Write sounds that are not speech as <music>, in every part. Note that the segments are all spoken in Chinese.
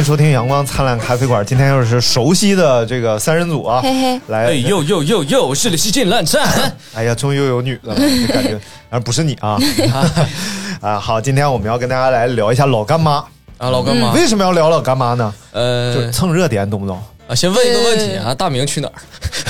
迎收听阳光灿烂咖啡馆。今天又是熟悉的这个三人组啊，嘿嘿，来，哎呦呦呦呦，是里是进烂战。<laughs> 哎呀，终于又有女的了，就感觉，而不是你啊，<laughs> <laughs> 啊，好，今天我们要跟大家来聊一下老干妈。啊，老干妈，为什么要聊老干妈呢？就是呃，蹭热点，懂不懂？啊，先问一个问题啊，大明去哪儿？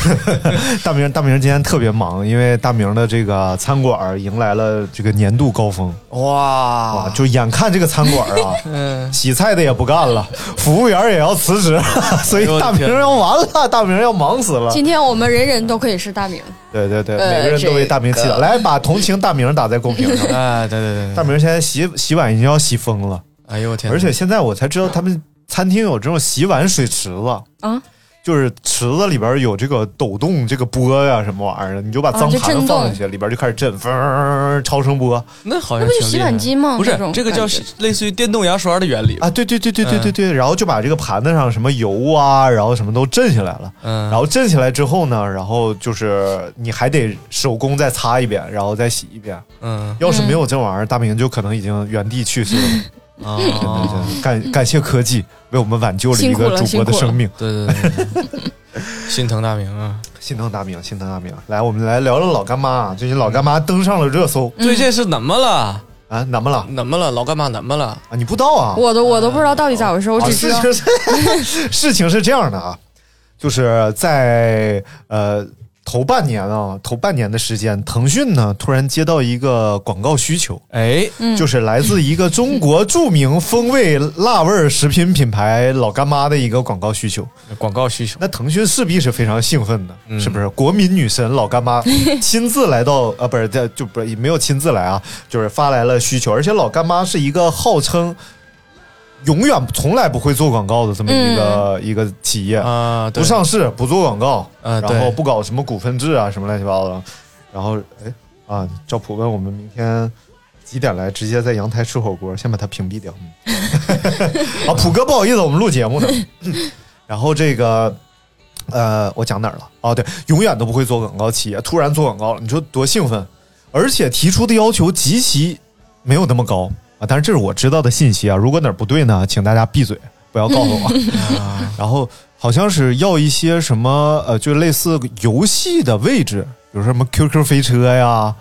<laughs> 大明，大明今天特别忙，因为大明的这个餐馆迎来了这个年度高峰哇哇，就眼看这个餐馆啊，<laughs> 嗯，洗菜的也不干了，服务员也要辞职，所以大明要完了，大明要忙死了。今天我们人人都可以是大明，对对对，呃每个人都为大明祈祷。来，把同情大明打在公屏上。<laughs> 哎，对对对，大明现在洗洗碗已经要洗疯了，哎呦我天，而且现在我才知道他们餐厅有这种洗碗水池子啊，就是池子里边有这个抖动这个波呀、什么玩意儿的，你就把脏盘子放进去，里边就开始震，嗡，超声波。那好像那不是挺厉害。洗碗机吗？不是，这个叫类似于电动牙刷的原理。啊！对对对对对对对，然后就把这个盘子上什么油啊，然后什么都震下来了。嗯，然后震下来之后呢，然后就是你还得手工再擦一遍，然后再洗一遍。嗯。要是没有这玩意儿，大明就可能已经原地去世了。<laughs> 啊，感感谢科技为我们挽救了一个主播的生命，对对对对，<laughs> 心疼大明啊！心疼大明，心疼大明。来，我们来聊聊老干妈啊，最近老干妈登上了热搜最近是怎么了？啊，怎么了怎么了？老干妈怎么了？啊？你不知道啊？我都我都不知道到底咋回事，我啊只知道事情是 <laughs> 事情是这样的啊，就是在呃头半年啊，头半年的时间，腾讯呢突然接到一个广告需求，哎，就是来自一个中国著名风味辣味食品品牌老干妈的一个广告需求。广告需求，那腾讯势必是非常兴奋的，嗯。是不是？国民女神老干妈 <laughs> 亲自来到，啊，不是，这就不是没有亲自来啊，就是发来了需求，而且老干妈是一个号称永远从来不会做广告的这么一个、一个企业，啊，不上市，不做广告，啊，然后，不搞什么股份制啊，什么乱七八糟的，然后哎啊，赵普问我们明天。几点来？直接在阳台吃火锅，先把它屏蔽掉。嗯 <laughs> 啊，普哥，不好意思，我们录节目呢。<laughs> 然后这个，呃，我讲哪儿了？哦，对，永远都不会做广告企业，突然做广告了，你说多兴奋！而且提出的要求极其没有那么高啊，但是这是我知道的信息啊。如果哪儿不对呢，请大家闭嘴，不要告诉我。<laughs> <laughs> 然后好像是要一些什么呃，就类似游戏的位置，比如说什么 QQ 飞车呀。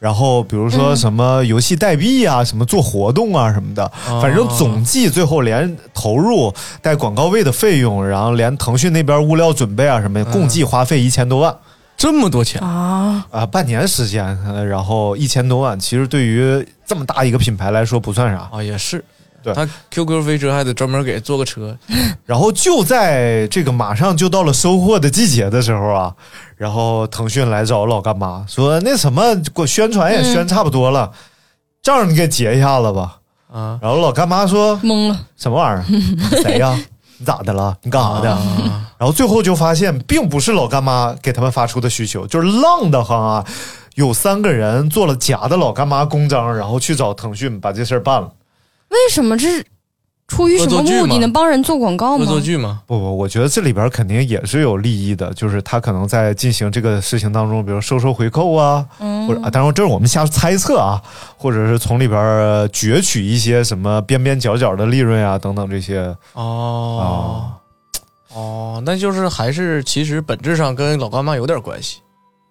然后比如说什么游戏代币啊，什么做活动啊什么的，反正总计最后连投入带广告位的费用，然后连腾讯那边物料准备啊什么，共计花费一千多万这么多钱，啊，啊、半年时间，呃然后一千多万，其实对于这么大一个品牌来说不算啥。啊，也是。对他 QQ 飞车还得专门给做个车，<laughs> 然后就在这个马上就到了收获的季节的时候啊，然后腾讯来找老干妈说那什么，我宣传也宣差不多了，账你给结一下子吧。啊，然后老干妈说懵了，什么玩意儿？<laughs> 谁呀？你咋的了？你干啥的？啊然后最后就发现，并不是老干妈给他们发出的需求，就是浪的哈啊，有三个人做了假的老干妈公章，然后去找腾讯把这事儿办了。为什么这是出于什么目的能？帮人做广告吗？恶作剧吗？不不，我觉得这里边肯定也是有利益的，就是他可能在进行这个事情当中，比如收收回扣啊，嗯或者啊，当然这是我们瞎猜测啊，<laughs> 或者是从里边呃攫取一些什么边边角角的利润啊，等等这些哦哦，那就是还是其实本质上跟老干妈有点关系。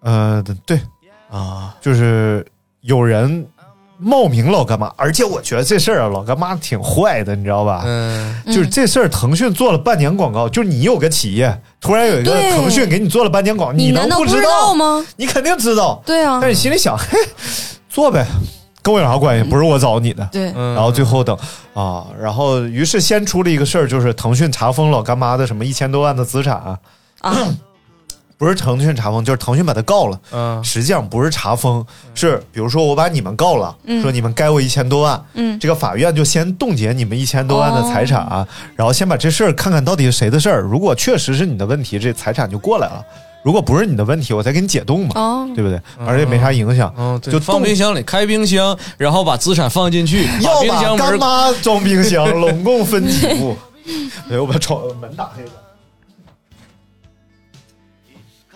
呃，对，啊，就是有人冒名老干妈，而且我觉得这事儿啊，老干妈挺坏的，你知道吧？嗯，就是这事儿，腾讯做了半年广告，就是你有个企业，突然有一个腾讯给你做了半年广告，你能不知道吗？你肯定知道，对啊。但，是你心里想，嘿，做呗，跟我有啥关系？不是我找你的。对，嗯。然后最后等啊，然后于是先出了一个事儿，就是腾讯查封老干妈的什么一千多万的资产啊，啊，<coughs> 不是腾讯查封，就是腾讯把他告了。嗯。实际上不是查封，是比如说我把你们告了，说你们该我一千多万，嗯。这个法院就先冻结你们一千多万的财产，哦然后先把这事儿看看到底是谁的事儿。如果确实是你的问题，这财产就过来了；如果不是你的问题，我再给你解冻嘛，哦，对不对？而且没啥影响，嗯，就放冰箱里，开冰箱，然后把资产放进去，<laughs> 把要把冰箱门干妈装冰箱，拢共分几步？<laughs> 对，我把窗门打开一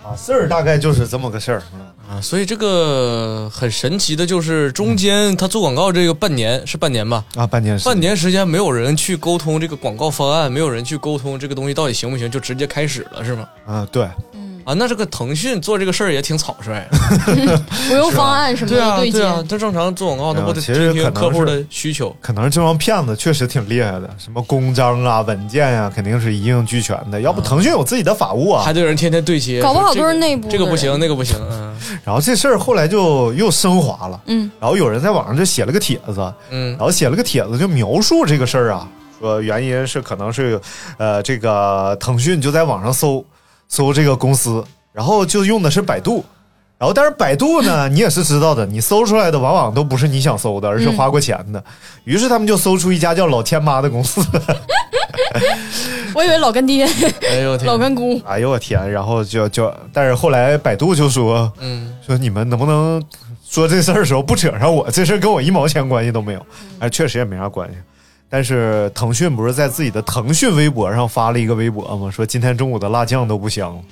啊，事儿大概就是这么个事儿。嗯。啊，所以这个很神奇的就是中间他做广告这个半年是半年吧，啊，半年时间。半年时间没有人去沟通这个广告方案，没有人去沟通这个东西到底行不行，就直接开始了是吗？啊，对，啊，那这个腾讯做这个事儿也挺草率，<laughs> 不用方案什么的对接对，啊，他正常做广告那不得嗯其实听听客户的需求，可能是这帮骗子确实挺厉害的，什么公章啊、文件呀、肯定是一应俱全的。要不腾讯有自己的法务啊还。得有人天天对接，搞不好都是内部的这个不行，那个不行，<laughs> 嗯。然后这事儿后来就又升华了，嗯，然后有人在网上就写了个帖子，嗯。然后写了个帖子就描述这个事儿啊，说原因是可能是，呃，这个腾讯就在网上搜搜这个公司，然后就用的是百度。然后，但是百度呢，<laughs> 你也是知道的，你搜出来的往往都不是你想搜的，而是花过钱的。于是他们就搜出一家叫老天妈的公司。<laughs> 我以为老干爹、哎呦我天，老干姑，哎呦我天！然后就就，但是后来百度就说嗯说你们能不能说这事儿的时候不扯上我？这事儿跟我一毛钱关系都没有，哎，确实也没啥关系。但是腾讯不是在自己的腾讯微博上发了一个微博吗？说今天中午的辣酱都不香了，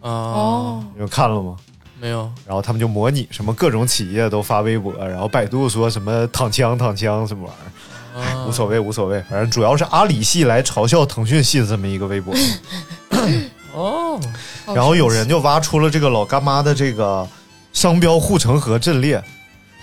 啊哦，你们看了吗？没有，然后他们就模拟什么各种企业都发微博，然后百度说什么躺枪躺枪什么玩意儿，啊无所谓无所谓，反正主要是阿里系来嘲笑腾讯系的这么一个微博。<coughs> 哦，然后有人就挖出了这个老干妈的这个商标护城河阵列，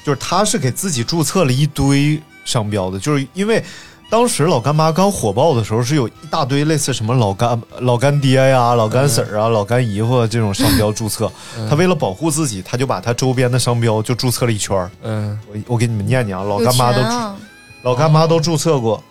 就是他是给自己注册了一堆商标的，就是因为当时老干妈刚火爆的时候，是有一大堆类似什么老干老干爹呀、老干婶儿啊、老干姨夫啊这种商标注册。他为了保护自己，他就把他周边的商标就注册了一圈儿。嗯，我我给你们念念啊，老干妈都、老干妈都注册过，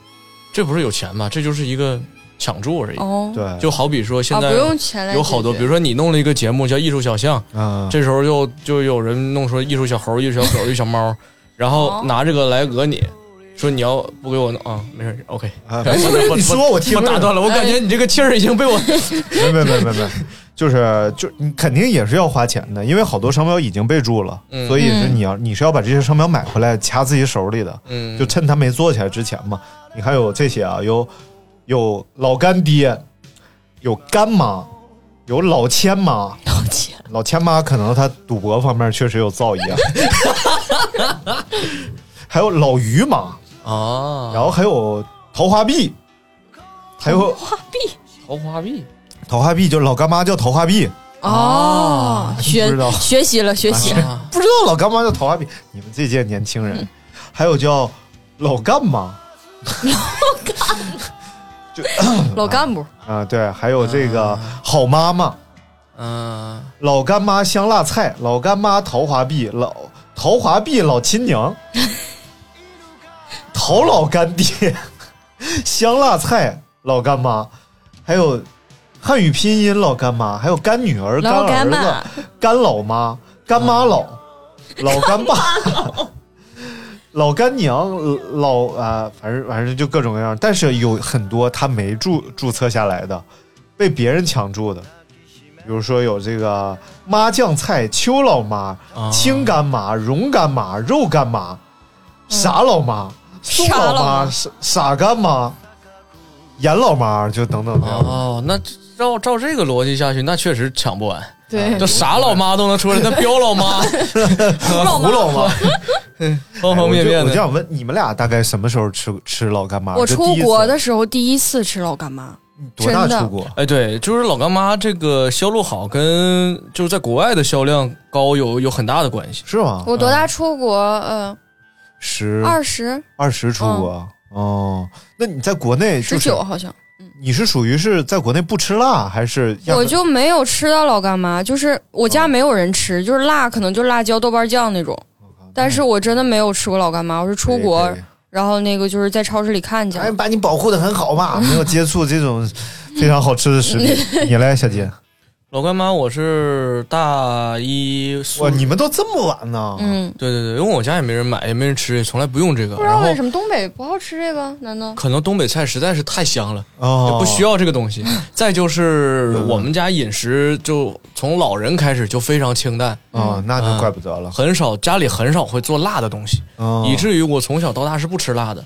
这不是有钱吗？这就是一个抢注而已。哦，对，就好比说现啊，在有好多，比如说你弄了一个节目叫《艺术小象》，嗯，这时候就就有人弄出艺术小猴、艺术小狗、艺术小猫，然后哦。拿这个来讹你，说你要不给我弄啊，没事，OK。啊，没事，你说我听我打断了，我感觉你这个气儿已经被我没没没没没，就是就你肯定也是要花钱的，因为好多商标已经被注了，嗯所以是你要你是要把这些商标买回来掐自己手里的，嗯就趁他没做起来之前嘛。你还有这些啊，有有老干爹，有干妈，有老千妈。老千，老千妈可能他赌博方面确实有造诣啊，<laughs> 还有老于妈，啊，然后还有桃花币，还有花币。桃花币。桃花币，就老干妈叫桃花币。哦，学学习了，学习。了，啊。不知道老干妈叫桃花币，你们这届年轻人，还有叫老干妈。老干就 <coughs> 老干部，啊，对，还有这个好妈妈、嗯。老干妈香辣菜、老干妈桃花碧、老桃花碧老亲娘、<laughs> 桃老干爹、香辣菜老干妈，还有汉语拼音老干妈，还有干女儿、干儿妈子、<laughs> 干老妈、干妈。老、老干爸。老干娘、老啊、反正反正就各种各样，但是有很多他没注注册下来的，被别人抢注的，比如说有这个妈酱菜、邱老妈、啊。青干妈、蓉干妈、肉干妈、傻老妈、宋老傻老妈妈、傻傻干妈、严老妈，就等等这样。哦，那照照这个逻辑下去，那确实抢不完。对这，傻老妈都能出来，那彪老妈 <laughs> 胡老妈，<laughs> 方方面面我就想问，你们俩大概什么时候吃吃老干妈？我出国的时候第一次吃老干妈，多大出国？哎，对，就是老干妈这个销路好，跟就是在国外的销量高有有很大的关系。是吗？我多大出国？呃，十二十二十出国哦。那你在国内十就是九好像。你是属于是在国内不吃辣，还是我就没有吃到老干妈，就是我家没有人吃，就是辣，可能就辣椒、豆瓣酱那种。但是我真的没有吃过老干妈，我是出国，然后那个就是在超市里看见哎，把你保护的很好嘛，没有接触这种非常好吃的食品。<laughs> 你来，小杰，老干妈我是大一哇，你们都这么晚呢？嗯，对对对，因为我家也没人买，也没人吃，也从来不用这个。不知然后道为什么东北不好吃这个？难道？可能东北菜实在是太香了，哦就不需要这个东西。<laughs> 再就是我们家饮食就从老人开始就非常清淡，哦，那就怪不得了。很少家里很少会做辣的东西，哦以至于我从小到大是不吃辣的。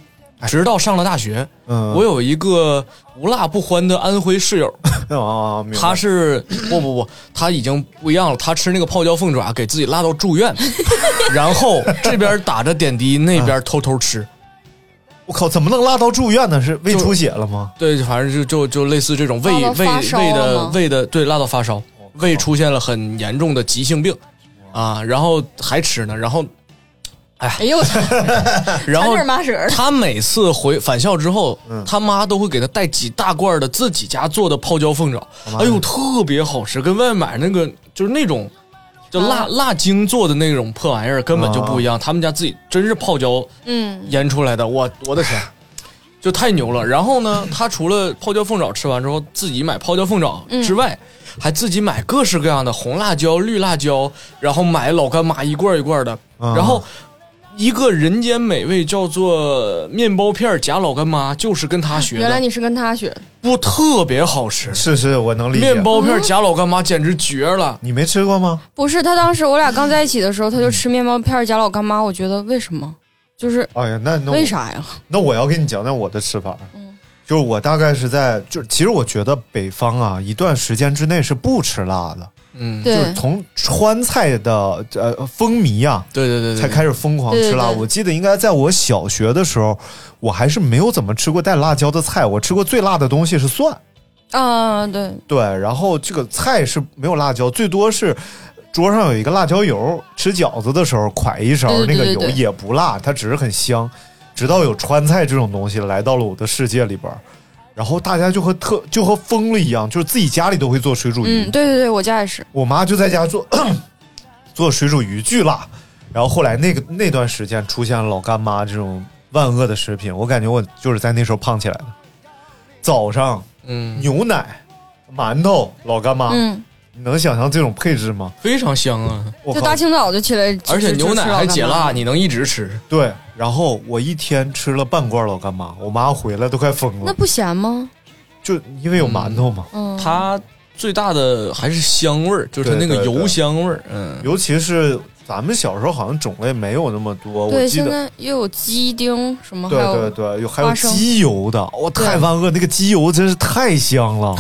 直到上了大学，嗯我有一个无辣不欢的安徽室友，<laughs> 哦，他是不不不，他已经不一样了。他吃那个泡椒凤爪，给自己辣到住院，然后这边打着点滴，那边偷偷吃。<laughs> 我靠，怎么能辣到住院呢？是胃出血了吗？对，反正就就就类似这种胃胃胃的胃的对辣到发烧，胃出现了很严重的急性病啊，然后还吃呢，然后哎呦我操！<laughs> 然后他每次回返校之后，嗯。他妈都会给他带几大罐的自己家做的泡椒凤爪，哎呦，特别好吃，跟外面买那个就是那种就辣、辣精做的那种破玩意儿根本就不一样。他们家自己真是泡椒嗯，腌出来的，我我的天，就太牛了。然后呢，他除了泡椒凤爪吃完之后自己买泡椒凤爪之外，还自己买各式各样的红辣椒、绿辣椒，然后买老干妈一罐一罐的，啊。然后。一个人间美味叫做面包片夹老干妈，就是跟他学的。原来你是跟他学，不特别好吃，是是，我能理解。面包片夹老干妈简直绝了。你没吃过吗？不是他当时我俩刚在一起的时候，他就吃面包片夹老干妈，我觉得为什么？就是哎呀，那那为？啥呀？那我要跟你讲讲我的吃法。嗯就是我大概是在，就其实我觉得北方啊，一段时间之内是不吃辣的，嗯，就是从川菜的呃风靡啊，对对对对，才开始疯狂吃辣。对对对我记得应该在我小学的时候，我还是没有怎么吃过带辣椒的菜。我吃过最辣的东西是蒜，啊，对，对，然后这个菜是没有辣椒，最多是桌上有一个辣椒油，吃饺子的时候㧟一勺那个油也不辣，它只是很香。直到有川菜这种东西来到了我的世界里边儿，然后大家就和特就和疯了一样，就是自己家里都会做水煮鱼。嗯，对对对，我家也是。我妈就在家做 <coughs> 做水煮鱼，巨辣。然后后来那个那段时间出现了老干妈这种万恶的食品，我感觉我就是在那时候胖起来的。早上嗯，牛奶、馒头、老干妈，嗯，你能想象这种配置吗？非常香啊，我靠就大！清早就起来，而且牛奶还解辣，你你能一直吃。对，然后我一天吃了半罐老干妈，我妈回来都快疯了，那不咸吗？就因为有馒头嘛。嗯，它最大的还是香味儿，就是它那个油香味儿。嗯，尤其是咱们小时候好像种类没有那么多，我对，现记得。在又有鸡丁什么，对对对，有还有鸡油的，哇，对太万恶！那个鸡油真是太香了，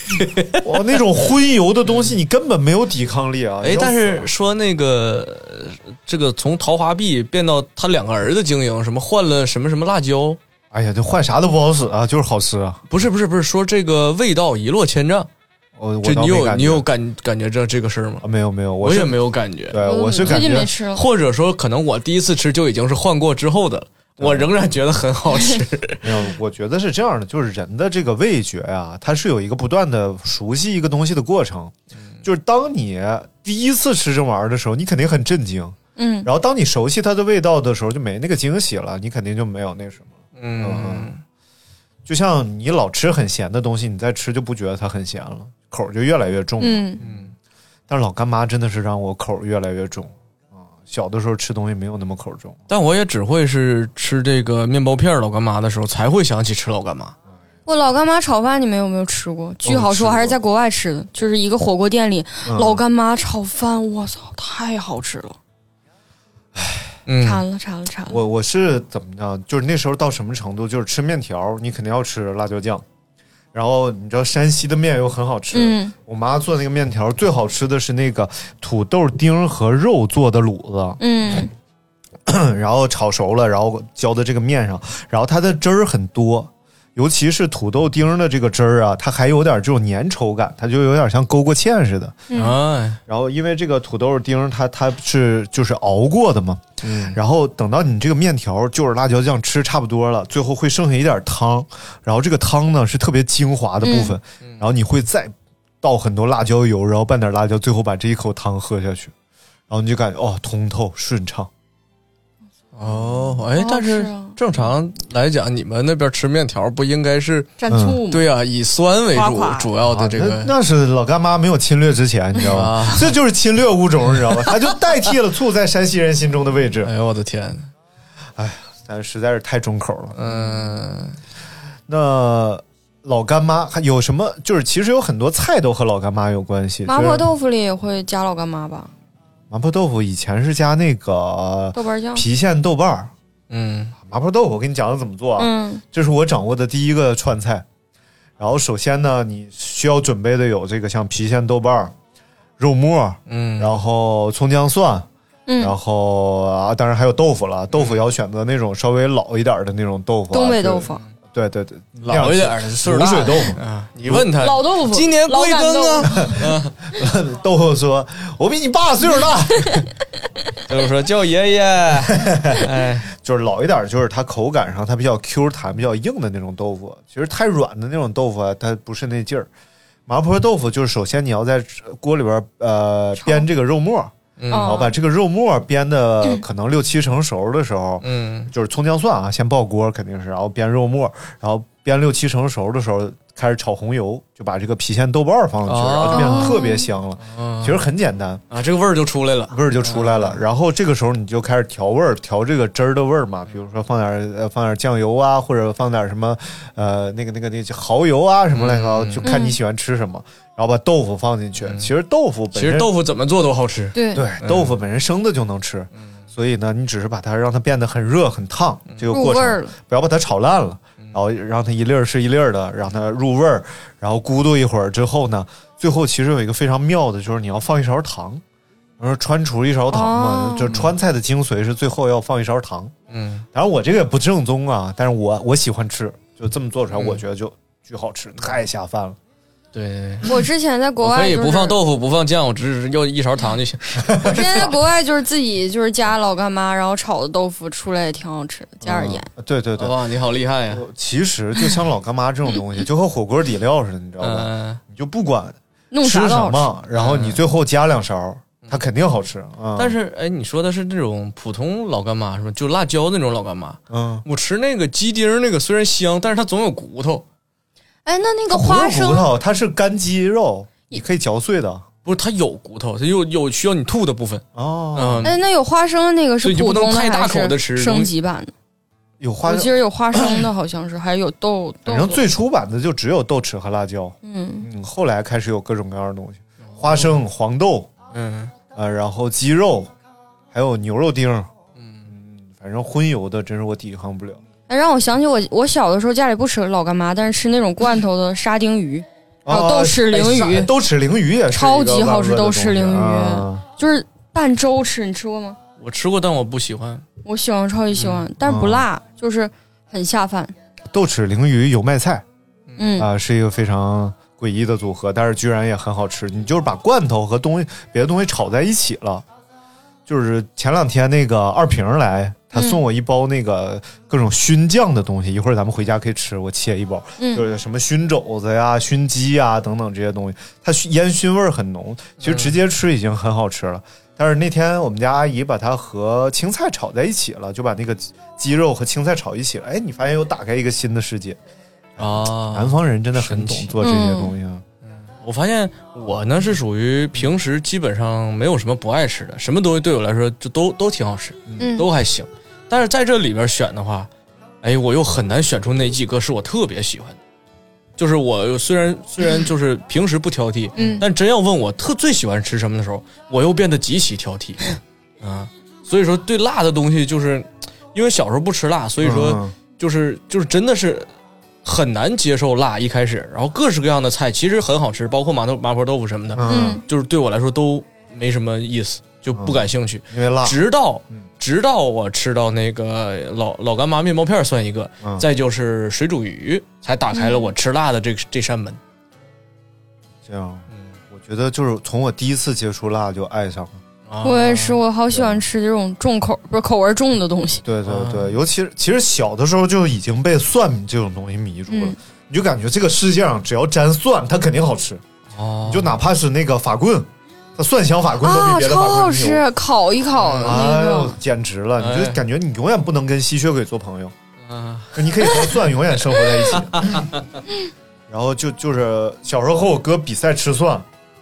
<laughs> 哇，那种荤油的东西你根本没有抵抗力啊！哎，但是说那个呃这个从桃花币变到他两个儿子经营，什么换了什么什么辣椒，哎呀，这换啥都不好使啊，就是好吃啊！不是不是不是，说这个味道一落千丈。我你有你有感感觉这这个事儿吗啊？？没有没有，是我也没有感觉。对，我是最感觉近没吃。或者说，可能我第一次吃就已经是换过之后的了，我仍然觉得很好吃。<laughs> 没有，我觉得是这样的，就是人的这个味觉啊，它是有一个不断的熟悉一个东西的过程。就是当你第一次吃这玩意儿的时候，你肯定很震惊，嗯，然后当你熟悉它的味道的时候，就没那个惊喜了，你肯定就没有那什么。嗯，就像你老吃很咸的东西，你再吃就不觉得它很咸了，口儿就越来越重了。嗯，但是老干妈真的是让我口儿越来越重啊！小的时候吃东西没有那么口重。但我也只会是吃这个面包片儿老干妈的时候才会想起吃老干妈。我老干妈炒饭你们有没有吃过？巨好吃，我还是在国外吃的，就是一个火锅店里嗯老干妈炒饭，我操，太好吃了，唉，馋了馋了馋了。我我是怎么着？就是那时候到什么程度？就是吃面条，你肯定要吃辣椒酱。然后你知道山西的面又很好吃，嗯。我妈做那个面条最好吃的是那个土豆丁和肉做的卤子，嗯。<clears throat> 然后炒熟了，然后浇在这个面上，然后它的汁儿很多，尤其是土豆丁的这个汁儿啊，它还有点这种粘稠感，它就有点像勾过芡似的。嗯，然后因为这个土豆丁它它是就是熬过的嘛，嗯，然后等到你这个面条就是辣椒酱吃差不多了，最后会剩下一点汤，然后这个汤呢是特别精华的部分，然后你会再倒很多辣椒油，然后拌点辣椒，最后把这一口汤喝下去，然后你就感觉哦通透顺畅。哦，哎，但是正常来讲，你们那边吃面条不应该是蘸醋吗，对啊、以酸为主夸夸主要的这个啊那那是老干妈没有侵略之前，你知道吗？啊这就是侵略物种，你知道吗？它就代替了醋在山西人心中的位置。<laughs> 哎呦我的天，哎但实在是太重口了。嗯，那老干妈还有什么？就是其实有很多菜都和老干妈有关系。麻婆豆腐里也会加老干妈吧？麻婆豆腐以前是加那个豆瓣酱。郫县豆瓣儿。嗯麻婆豆腐，我给你讲讲怎么做啊？嗯这是我掌握的第一个川菜。然后首先呢，你需要准备的有这个像郫县豆瓣儿、肉末，嗯，然后葱姜蒜，嗯然嗯，后啊，当然还有豆腐了。豆腐要选择那种稍微老一点的那种豆腐啊、东北豆就腐，对对对，老一点的岁数大卤水豆腐。啊，你问他老豆腐，今年贵庚啊？<laughs> 豆腐说：“我比你爸岁数大。<laughs> 豆腐说叫爷爷，<laughs> 哎，”就是老一点，就是它口感上它比较 Q 弹、比较硬的那种豆腐。其实太软的那种豆腐啊，它不是那劲儿。麻婆豆腐就是首先你要在锅里边呃煸这个肉末，嗯。然后把这个肉末煸的 <laughs> 可能六七成熟的时候，嗯。就是葱姜蒜啊，先爆锅肯定是，然后煸肉末，然后煸六七成熟的时候开始炒红油，就把这个郫县豆瓣儿放上去，哦。然后就变得特别香了。嗯其实很简单，啊，这个味儿就出来了，味儿就出来了。然后这个时候你就开始调味儿，调这个汁儿的味儿嘛，比如说放点儿呃放点儿酱油啊，或者放点儿什么呃那个那个那个蚝油啊什么乱七八糟，就看你喜欢吃什么。然后把豆腐放进去，其实豆腐本身其实豆腐怎么做都好吃，对，对豆腐本身生的就能吃，所以呢，你只是把它让它变得很热很烫，这个过程。不要把它炒烂了，然后让它一粒儿是一粒儿的，让它入味儿，然后咕嘟一会儿之后呢，最后其实有一个非常妙的，就是你要放一勺糖，我说川厨一勺糖嘛，哦就川菜的精髓是最后要放一勺糖。嗯，当然我这个也不正宗啊，但是我我喜欢吃，就这么做出来，嗯我觉得就巨好吃，太下饭了。对，我之前在国外就是可以不放豆腐，不放酱，我只是要一勺糖就行。<laughs> 我之前在国外就是自己就是加老干妈，然后炒的豆腐出来也挺好吃的，加点盐。嗯对对对，哇，你好厉害呀！其实就像老干妈这种东西，<laughs> 就和火锅底料似的，你知道吧？嗯，你就不管弄吃。什么，然后你最后加两勺，它肯定好吃啊。但是哎，你说的是那种普通老干妈是吧？就辣椒那种老干妈。嗯，我吃那个鸡丁那个虽然香，但是它总有骨头。哎，那那个花生，骨头，它是干鸡肉，你可以嚼碎的不是，它有骨头，它有有需要你吐的部分。哦。嗯，哎，那有花生的那个是所以就不能普通的太大还口地吃是升级版的？有花我记得有花生的，好像是，还有豆豆反正。最初版的就只有豆豉和辣椒，嗯，嗯，后来开始有各种各样的东西，花生、黄豆，嗯，呃，然后鸡肉，还有牛肉丁，嗯，反正荤油的真是我抵抗不了。哎，让我想起我我小的时候家里不吃老干妈，但是吃那种罐头的沙丁鱼，还有啊豆豉鲮鱼哎豆豉鲮鱼也是超级好吃豆豉鲮鱼啊就是拌粥吃，你吃过吗？我吃过，但我不喜欢。我喜欢，超级喜嗯欢，但是不辣，就是很下饭。豆豉鲮鱼油麦菜嗯，啊、是一个非常诡异的组合，但是居然也很好吃。你就是把罐头和东西别的东西炒在一起了。就是前两天那个二平来，他送我一包那个各种熏酱的东西，一会儿咱们回家可以吃。我切一包，嗯就是什么熏肘子呀、熏鸡呀等等这些东西，它熏烟熏味儿很浓，其实直接吃已经很好吃了。但是那天我们家阿姨把它和青菜炒在一起了，就把那个鸡肉和青菜炒一起了。哎，你发现又打开一个新的世界。啊南方人真的很懂做这些东西啊。我发现我呢是属于平时基本上没有什么不爱吃的，什么东西对我来说就都都挺好吃，嗯都还行。但是在这里边选的话，哎，我又很难选出哪几个是我特别喜欢的。就是我虽然虽然就是平时不挑剔，嗯但真要问我特最喜欢吃什么的时候，我又变得极其挑剔，啊，所以说对辣的东西就是，因为小时候不吃辣，所以说嗯就是就是真的是很难接受辣。一开始，然后各式各样的菜其实很好吃，包括麻豆麻婆豆腐什么的，嗯，嗯，就是对我来说都没什么意思。就不感兴趣。因为辣，直到嗯。直到我吃到那个老老干妈面包片算一个，嗯。再就是水煮鱼，才打开了我吃辣的这个这扇门。这样，我觉得就是从我第一次接触辣就爱上了。啊。我也是，我好喜欢吃这种重口不是口味重的东西。对对对，尤其是其实小的时候就已经被蒜这种东西迷住了，嗯。你就感觉这个世界上只要沾蒜，它肯定好吃。哦。你就哪怕是那个法棍，它蒜香法棍都比啊，别的。好吃，烤一烤的那哎呦。，简直了！你哎就感觉你永远不能跟吸血鬼做朋友，啊你可以和蒜永远生活在一起。<laughs> 然后就就是小时候和我哥比赛吃蒜，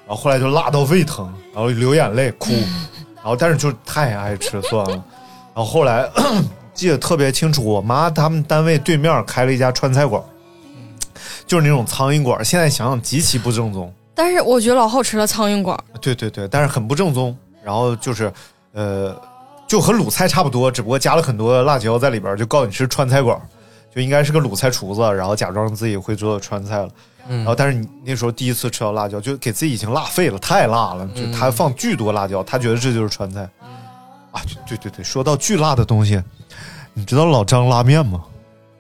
然后后来就辣到胃疼，然后流眼泪哭，<laughs> 然后但是就太爱吃蒜了。然后后来 <coughs> 记得特别清楚，我妈他们单位对面开了一家川菜馆，就是那种苍蝇馆。现在想想极其不正宗。但是我觉得老好吃了，苍蝇馆。对对对，但是很不正宗。然后就是，呃，就和鲁菜差不多，只不过加了很多辣椒在里边儿，就告诉你是川菜馆儿，就应该是个鲁菜厨子，然后假装自己会做川菜了。嗯然后，但是你那时候第一次吃到辣椒，就给自己已经辣废了，太辣了，就他放巨多辣椒，他觉得这就是川菜。啊，对对对，说到巨辣的东西，你知道老张拉面吗？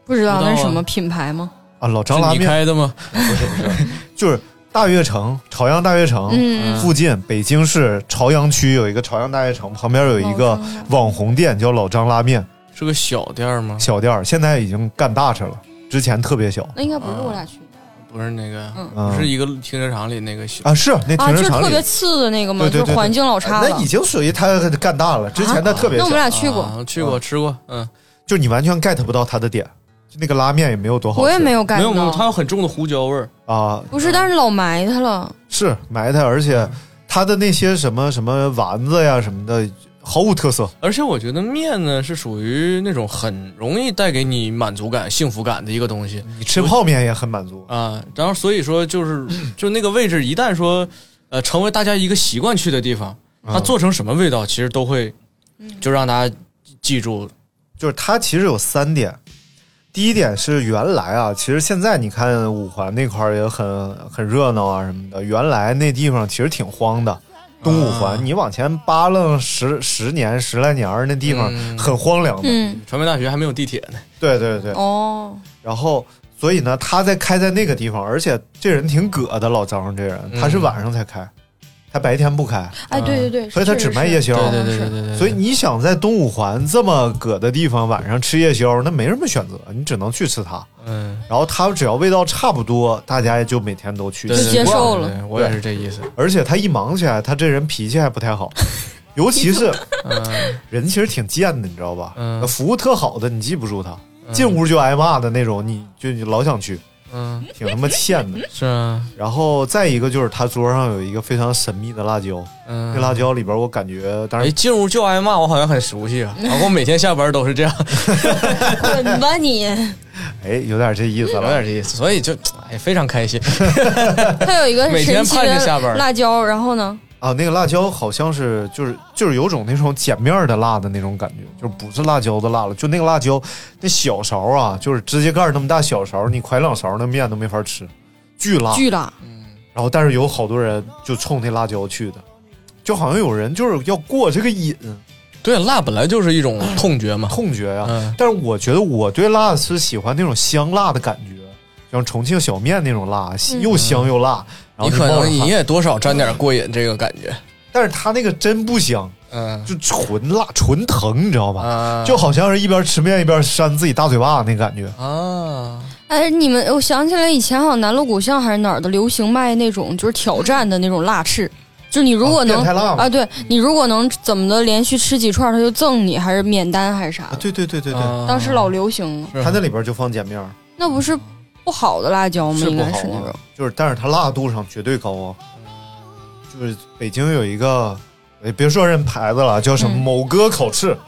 不知道那是什么品牌吗？啊，老张拉面开的吗？不是不是 <laughs> 就是大悦城，朝阳大悦城，嗯，附近北京市朝阳区有一个朝阳大悦城，旁边有一个网红店叫老张拉面。是个小店吗？小店，现在已经干大车了，之前特别小。那应该不是我俩去的。不是那个，嗯。不是一个停车场里那个小。啊，是那啊，就是停车场里，特别次的那个吗？对对对就是环境老差了。那已经属于他干大了，之前的特别小。那我们，俩去过，啊去过吃过，嗯，就你完全 get 不到他的点，就那个拉面也没有多好吃，我也没有感没有没有，它。有很重的胡椒味儿。啊，不是，但是老埋汰了。是埋汰，而且它的那些什么什么丸子呀什么的毫无特色，而且我觉得面呢是属于那种很容易带给你满足感、幸福感的一个东西你吃泡面也很满足。啊。然后所以说就是就那个位置，一旦说呃成为大家一个习惯去的地方，它嗯做成什么味道，其实都会就让大家记住。就是它其实有三点。第一点是原来啊，其实现在你看五环那块儿也很很热闹啊什么的。原来那地方其实挺荒的，东五环，啊。你往前扒楞十十年十来年儿，那地方嗯。很荒凉的。嗯，传媒大学还没有地铁呢，对对对。哦，然后，所以呢，他在开在那个地方，而且这人挺葛的，老张这人，他是晚上才开，他白天不开，哎，对对对，所以他只卖夜宵。对对对对对对。所以你想在东五环这么搁的地方晚上吃夜宵，那没什么选择，你只能去吃它。嗯，然后它只要味道差不多，大家也就每天都去。就接受了我也是这意思。而且他一忙起来，他这人脾气还不太好，<laughs> 尤其是嗯 <laughs> 人其实挺贱的，你知道吧？嗯服务特好的你记不住他，进屋就挨骂的那种，你就你老想去，嗯，挺他妈欠的。<laughs> 是啊，然后再一个就是他桌上有一个非常神秘的辣椒，嗯，那辣椒里边我感觉，当哎，然进屋就挨骂，我好像很熟悉啊。<laughs> 然后我每天下班都是这样，滚吧你！<laughs> 哎有点这意思有了。点这意思，所以就哎非常开心。他有一个很每天神奇盼着下班的辣椒，然后呢，啊，那个辣椒好像是就是就是有种那种碱面儿的辣的那种感觉，就是不是辣椒的辣了，就那个辣椒那小勺啊，就是指甲盖儿那么大小勺，你㧟两勺那面都没法吃，巨辣。巨辣。嗯然后但是有好多人就冲那辣椒去的，就好像有人就是要过这个瘾，对，辣本来就是一种 <clears throat> 痛觉嘛。痛觉呀、嗯但是我觉得我对辣是喜欢那种香辣的感觉，像重庆小面那种辣，又香又辣。然后你可能你也多少沾点过瘾这个感觉。但是它那个真不香，嗯就纯辣纯疼，你知道吧？啊就好像是一边吃面一边扇自己大嘴巴那感觉。啊，哎，你们，我想起来以前好像南锣鼓巷还是哪儿的流行卖那种就是挑战的那种辣翅，就你如果能、啊，对你如果能怎么的连续吃几串，他就赠你，还是免单还是啥？对对对对对，啊当时老流行了，他那里边就放碱面，那不是不好的辣椒吗？应是不好该是那种啊。就是但是它辣度上绝对高啊。就是北京有一个，哎，别说人牌子了，叫什么嗯某哥烤翅，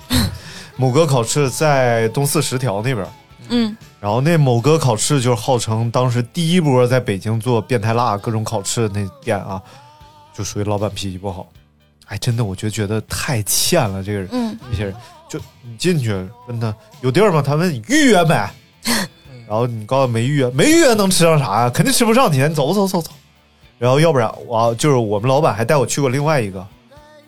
某哥烤 <laughs> 翅在东四十条那边。嗯，然后那某哥烤翅就是号称当时第一波在北京做变态辣各种烤翅的那店啊，就属于老板脾气不好。哎，真的，我就觉得太欠了。这个人，嗯，这些人，就你进去问他有地儿吗？他问你预约没，然后你告诉没预约，没预约能吃上啥呀？肯定吃不上你，你走走走走。然后要不然我就是我们老板还带我去过另外一个，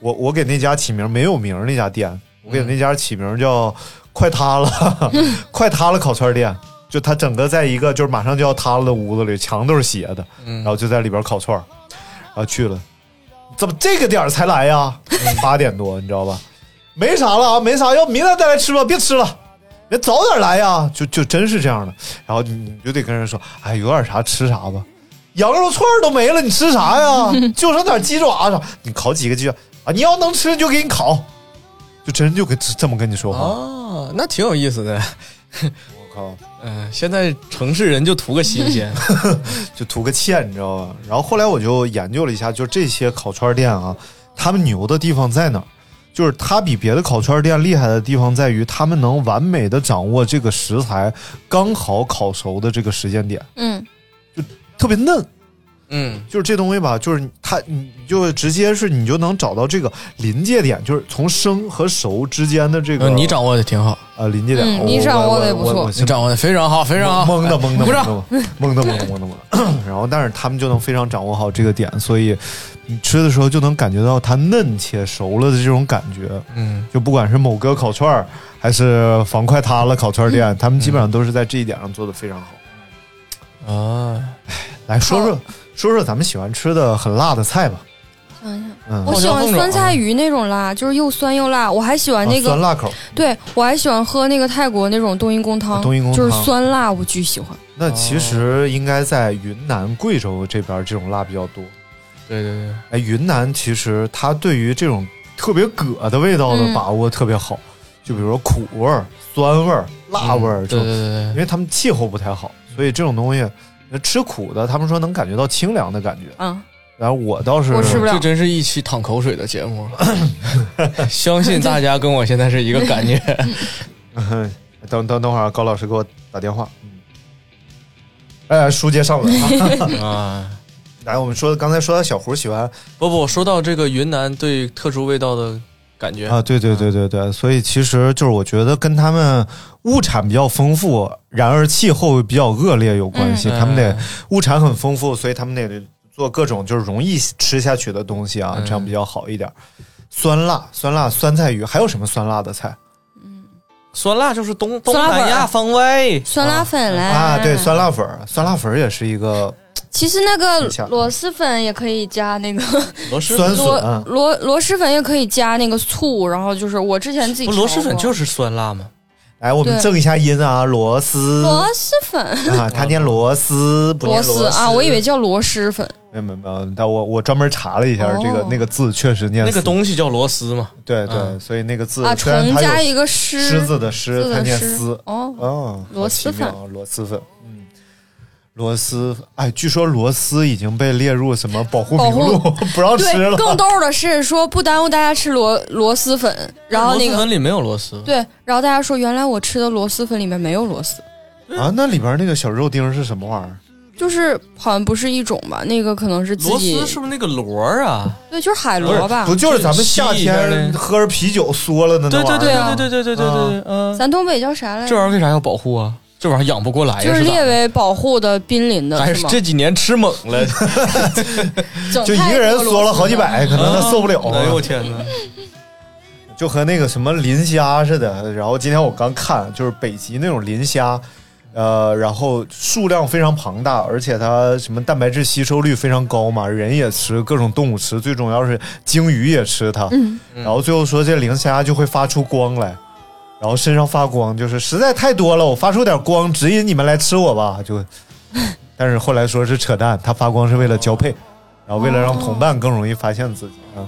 我我给那家起名没有名那家店，我给那家起名叫“快塌了”，<laughs> 快塌了烤串店。就它整个在一个就是马上就要塌了的屋子里，墙都是斜的，然后就在里边烤串儿，然后去了，怎么这个点儿才来呀？八点多，你知道吧？没啥了啊，没啥，要明天再来吃吧，别吃了。别早点来呀，就就真是这样的。然后你你就得跟人说，哎，有点啥吃啥吧。羊肉串都没了，你吃啥呀？就剩点鸡爪啥，你烤几个鸡爪啊？你要能吃就给你烤，就真就跟这么跟你说话。哦，那挺有意思的。我靠，嗯，现在城市人就图个新鲜，<laughs> 就图个欠，你知道吧？然后后来我就研究了一下，就这些烤串店啊，他们牛的地方在哪儿？就是它比别的烤串店厉害的地方在于，他们能完美的掌握这个食材刚好烤熟的这个时间点，嗯，就特别嫩。嗯，就是这东西吧，就是它，你就直接是你就能找到这个临界点，就是从生和熟之间的这个。你掌握的挺好啊，临界点，嗯你掌握的也不错你掌握的非常好，非常好，蒙的蒙的。蒙的蒙的蒙的蒙的。然后，但是他们就能非常掌握好这个点，所以你吃的时候就能感觉到它嫩且熟了的这种感觉。嗯，就不管是某哥烤串儿，还是房快塌了烤串店，他们基本上都是在这一点上做的非常好。啊，来说说说说咱们喜欢吃的很辣的菜吧。想想，嗯，我喜欢酸菜鱼那种辣，就是又酸又辣。我还喜欢那个啊酸辣口。对我还喜欢喝那个泰国那种冬阴功汤，啊冬阴功就是酸辣，我巨喜欢。那其实应该在云南、贵州这边这种辣比较多。对对对，哎，云南其实它对于这种特别葛的味道的嗯把握特别好，就比如说苦味儿、酸味儿、辣味儿这种，对对对因，为他们气候不太好，所以这种东西吃苦的，他们说能感觉到清凉的感觉。嗯，然后我倒是我吃不了这真是一期淌口水的节目，<laughs> 相信大家跟我现在是一个感觉。<laughs> <laughs> 等等等会儿，高老师给我打电话。嗯，哎，书接上文啊。啊，来，我们说刚才说到小胡喜欢不不，说到这个云南对特殊味道的感觉啊，对对对对对，所以其实就是我觉得跟他们物产比较丰富，然而气候比较恶劣有关系。嗯他们得物产很丰富，所以他们得做各种就是容易吃下去的东西啊，嗯这样比较好一点。酸辣、酸辣、酸菜鱼，还有什么酸辣的菜酸辣就是东东南亚风味。酸辣粉嘞啊？对，酸辣粉儿，酸辣粉儿也是一个其实那个螺蛳粉也可以加那个 <laughs> 螺蛳酸螺笋。螺螺蛳粉也可以加那个醋，然后就是我之前自己不螺蛳粉就是酸辣吗？来，我们正一下音啊，螺蛳。螺蛳粉。啊，他念螺丝，<laughs> 不念螺螺丝啊，我以为叫螺蛳粉。没有没有没有，但我我专门查了一下，哦。这个那个字确实念那个东西叫螺丝嘛。对对，嗯所以那个字啊，虽然它有虫加一个狮，狮子的狮，字它念狮丝哦，哦，螺蛳粉。螺蛳粉，嗯，螺丝，哎，据说螺丝已经被列入什么保护名录，<laughs> 不让吃对，了。更逗的是说不耽误大家吃螺螺蛳粉，然后那个螺蛳粉里没有螺丝。对，然后大家说原来我吃的螺蛳粉里面没有螺丝，啊，那里边那个小肉丁是什么玩意儿？就是好像不是一种吧，那个可能是自螺己丝是不是那个螺儿啊？对，就是海螺吧不。就是咱们夏天喝着啤酒嗦了的那对对对玩意儿吗对对对对对对对，嗯，咱东北叫啥来着？这玩意儿为啥要保护啊？这玩意儿养不过来呀，就是列为保护的濒临的，还是吗？这几年吃猛了，<laughs> 整就一个人缩了好几百，可能他受不了啊。哎呦我天哪！<laughs> 就和那个什么磷虾似的。然后今天我刚看，就是北极那种磷虾，呃，然后数量非常庞大，而且它什么蛋白质吸收率非常高嘛，人也吃，各种动物吃，最重要是鲸鱼也吃它。嗯然后最后说这磷虾就会发出光来，然后身上发光，就是实在太多了，我发出点光指引你们来吃我吧，就。<laughs> 但是后来说是扯淡，它发光是为了交配，然后为了让同伴更容易发现自己啊。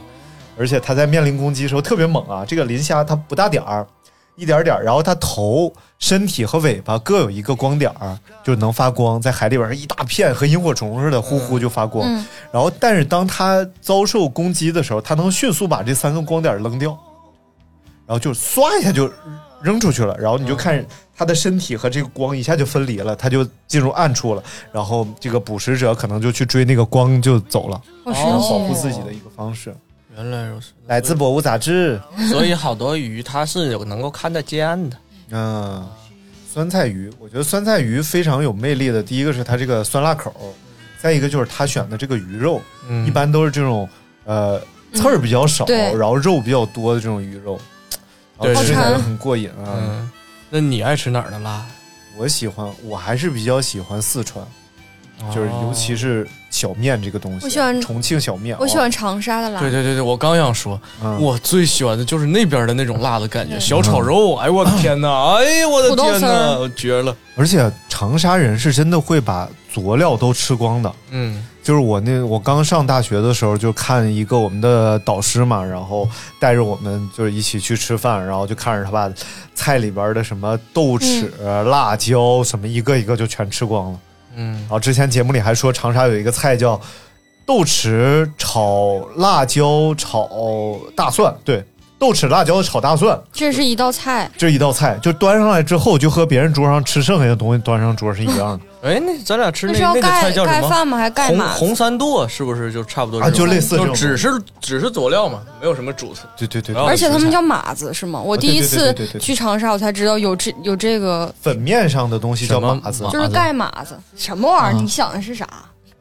而且它在面临攻击的时候特别猛啊！这个磷虾它不大点儿，一点点儿，然后它头、身体和尾巴各有一个光点儿，就能发光，在海里边儿一大片，和萤火虫似的，呼呼就发光。嗯然后，但是当它遭受攻击的时候，它能迅速把这三个光点扔掉，然后就唰一下就扔出去了。然后你就看它的身体和这个光一下就分离了，它就进入暗处了。然后这个捕食者可能就去追那个光就走了，好神奇保护自己的一个方式。原来如此，来自《博物》杂志。所以好多鱼它是有能够看得见的。嗯，酸菜鱼，我觉得酸菜鱼非常有魅力的。第一个是它这个酸辣口，再一个就是它选的这个鱼肉，嗯一般都是这种呃刺儿比较少，对然后肉比较多的这种鱼肉，然对后吃起来好馋很过瘾啊。嗯，那你爱吃哪儿的辣？我喜欢，我还是比较喜欢四川，就是尤其是。小面这个东西。我喜欢重庆小面，我喜欢长沙的辣。对对对对，我刚想说，嗯我最喜欢的就是那边的那种辣的感觉，小炒肉，哎呦我的天哪，哎呦我的土豆天哪，绝了，而且长沙人是真的会把佐料都吃光的。嗯就是我那我刚上大学的时候，就看一个我们的导师嘛，然后带着我们就是一起去吃饭，然后就看着他把菜里边的什么豆豉、辣椒什么一个一个就全吃光了。嗯然后之前节目里还说长沙有一个菜叫豆豉炒辣椒炒大蒜，对，豆豉辣椒炒大蒜，这是一道菜，这一道菜就端上来之后，就和别人桌上吃剩下的东西端上桌是一样的 <laughs> 哎，那咱俩吃那那那个是要盖菜叫什么？盖饭吗？还是盖红码？红三剁是不是就差不多啊，就类似这种，就只是只是佐料嘛，没有什么主菜。对对对而且他们叫码子是吗？我第一次去长沙，我才知道有这有这个，粉面上的东西叫码子就是盖码子，什么玩意儿？你想的是啥？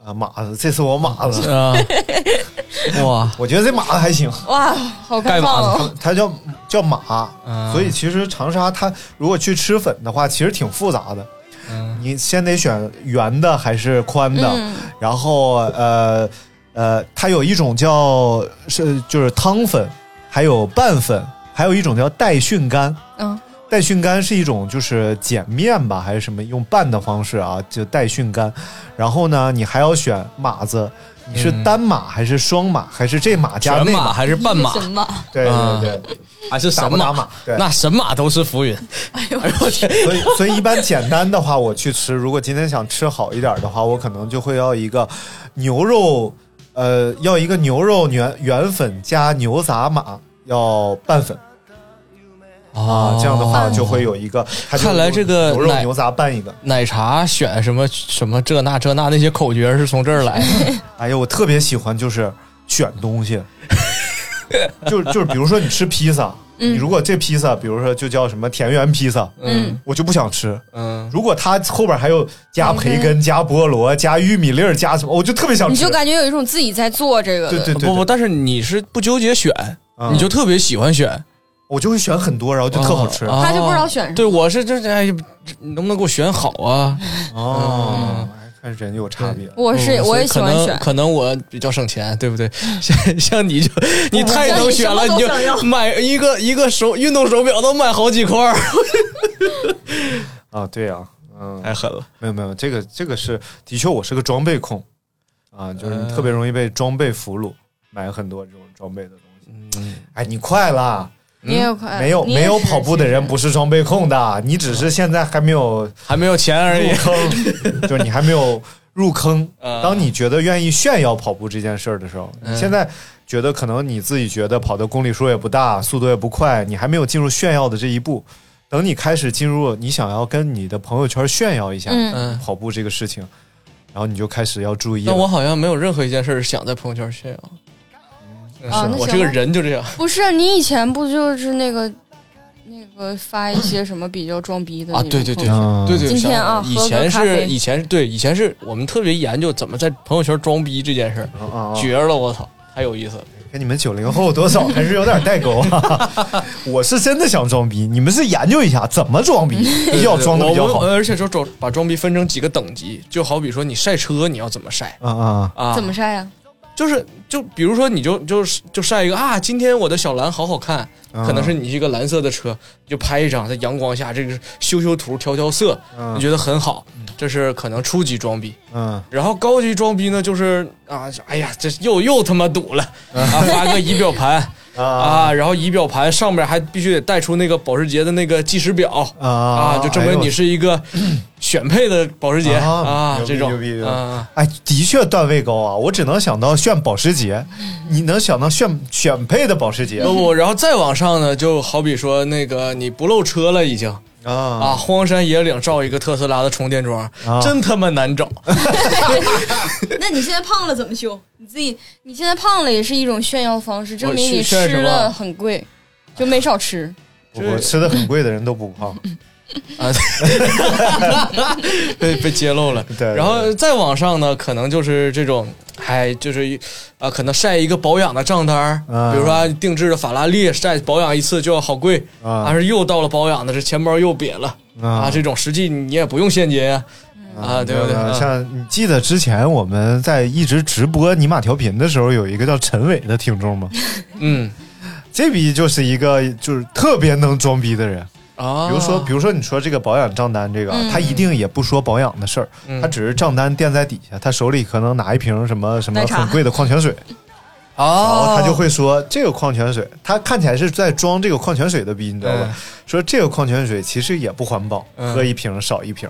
啊，码子，这是我马子，啊，<laughs> 哇，我觉得这马子还行，哇，好开放哦！它叫叫马，嗯。所以其实长沙它如果去吃粉的话，其实挺复杂的。嗯。你先得选圆的还是宽的，嗯。然后呃呃，它有一种叫是就是汤粉，还有拌粉，还有一种叫带训干。嗯，带训干是一种就是碱面吧，还是什么用拌的方式啊，就带训干。然后呢，你还要选码子，你是单码还是双码，还是这码加那全马？还是半码？什么？对啊对对，还是神马打不打码？对。那神马都是浮云。哎呦我天！所以，所以一般简单的话，我去吃。如果今天想吃好一点的话，我可能就会要一个牛肉，呃，要一个牛肉原原粉加牛杂码，要拌粉啊。这样的话就会有一个。看来这个牛肉牛杂拌一个。奶茶选什么什么这那这那那些口诀是从这儿来的。<laughs> 哎呀，我特别喜欢就是选东西，<laughs> 就就是比如说你吃披萨，你如果这披萨，比如说就叫什么田园披萨，嗯，我就不想吃。嗯，如果它后边还有加培根、加菠萝、加玉米粒儿、加什么，我就特别想吃。你就感觉有一种自己在做这个的，对对对，不不，但是你是不纠结选，嗯你就特别喜欢选，我就会选很多，然后就特好吃。啊他就不知道选什么。对，我是就是哎，你能不能给我选好啊？哦，哎看人有差别。我是嗯我也喜欢选可能，可能我比较省钱，对不对？像像你就 <laughs> 你太能选了，你就买一个一个手运动手表都买好几块儿，<laughs> 啊，对呀，嗯，太狠了。没有没有，这个这个是的确，我是个装备控啊，就是你特别容易被装备俘虏，买很多这种装备的东西。嗯，哎，你快了。你也有快，没有没有跑步的人不是装备控的，你只是现在还没有还没有钱而已。坑，就是你还没有入坑。<laughs> 嗯当你觉得愿意炫耀跑步这件事儿的时候，嗯你现在觉得可能你自己觉得跑的公里数也不大，速度也不快，你还没有进入炫耀的这一步。等你开始进入你想要跟你的朋友圈炫耀一下跑步这个事情，然后你就开始要注意了。但我好像没有任何一件事儿想在朋友圈炫耀。嗯啊那我这个人就这样。不是你以前不就是那个那个发一些什么比较装逼的啊，那种对对对对对，今天啊以前是以前对以前是我们特别研究怎么在朋友圈装逼这件事儿，啊啊啊绝了！我操，太有意思了。跟你们九零后多少还是有点代沟啊！<laughs> 我是真的想装逼，你们是研究一下怎么装逼，比较装的比较好。而且说装把装逼分成几个等级，就好比说你晒车，你要怎么晒啊啊啊？怎么晒呀？就是就比如说你就就是就晒一个啊，今天我的小蓝好好看，啊可能是你一个蓝色的车，你就拍一张，在阳光下这个修修图调调色，嗯你觉得很好，这是可能初级装逼。嗯然后高级装逼呢，就是啊，哎呀，这又又他妈堵了啊！发个仪表盘啊，然后仪表盘上面还必须得带出那个保时捷的那个计时表。啊啊，就证明你是一个选配的保时捷。啊这种。牛逼牛逼。啊，哎，的确段位高啊！我只能想到炫保时捷，你能想到炫选配的保时捷。不不，然后再往上呢，就好比说那个你不漏车了已经啊啊，荒山野岭照一个特斯拉的充电桩啊，真他妈难找。<laughs> 那你现在胖了怎么修？你自己你现在胖了也是一种炫耀方式，证明你吃的很贵，就没少吃。我吃的很贵的人都不胖。<laughs> <laughs> 啊，<laughs> 被被揭露了。<laughs> 对对然后再往上呢，可能就是这种，哎，还就是啊，可能晒一个保养的账单比如说啊定制的法拉利晒保养一次就要好贵，啊但是又到了保养的，这钱包又瘪了啊，这种实际你也不用现金啊，啊，对不对？啊像你记得之前我们在一直直播尼玛调频的时候，有一个叫陈伟的听众吗？嗯这逼就是一个就是特别能装逼的人。啊，比如说，比如说你说这个保养账单，这个、嗯。他一定也不说保养的事儿，嗯。他只是账单垫在底下，他手里可能拿一瓶什么什么很贵的矿泉水，然哦后他就会说这个矿泉水，他看起来是在装这个矿泉水的逼，你知道吧？嗯。说这个矿泉水其实也不环保，嗯。喝一瓶少一瓶。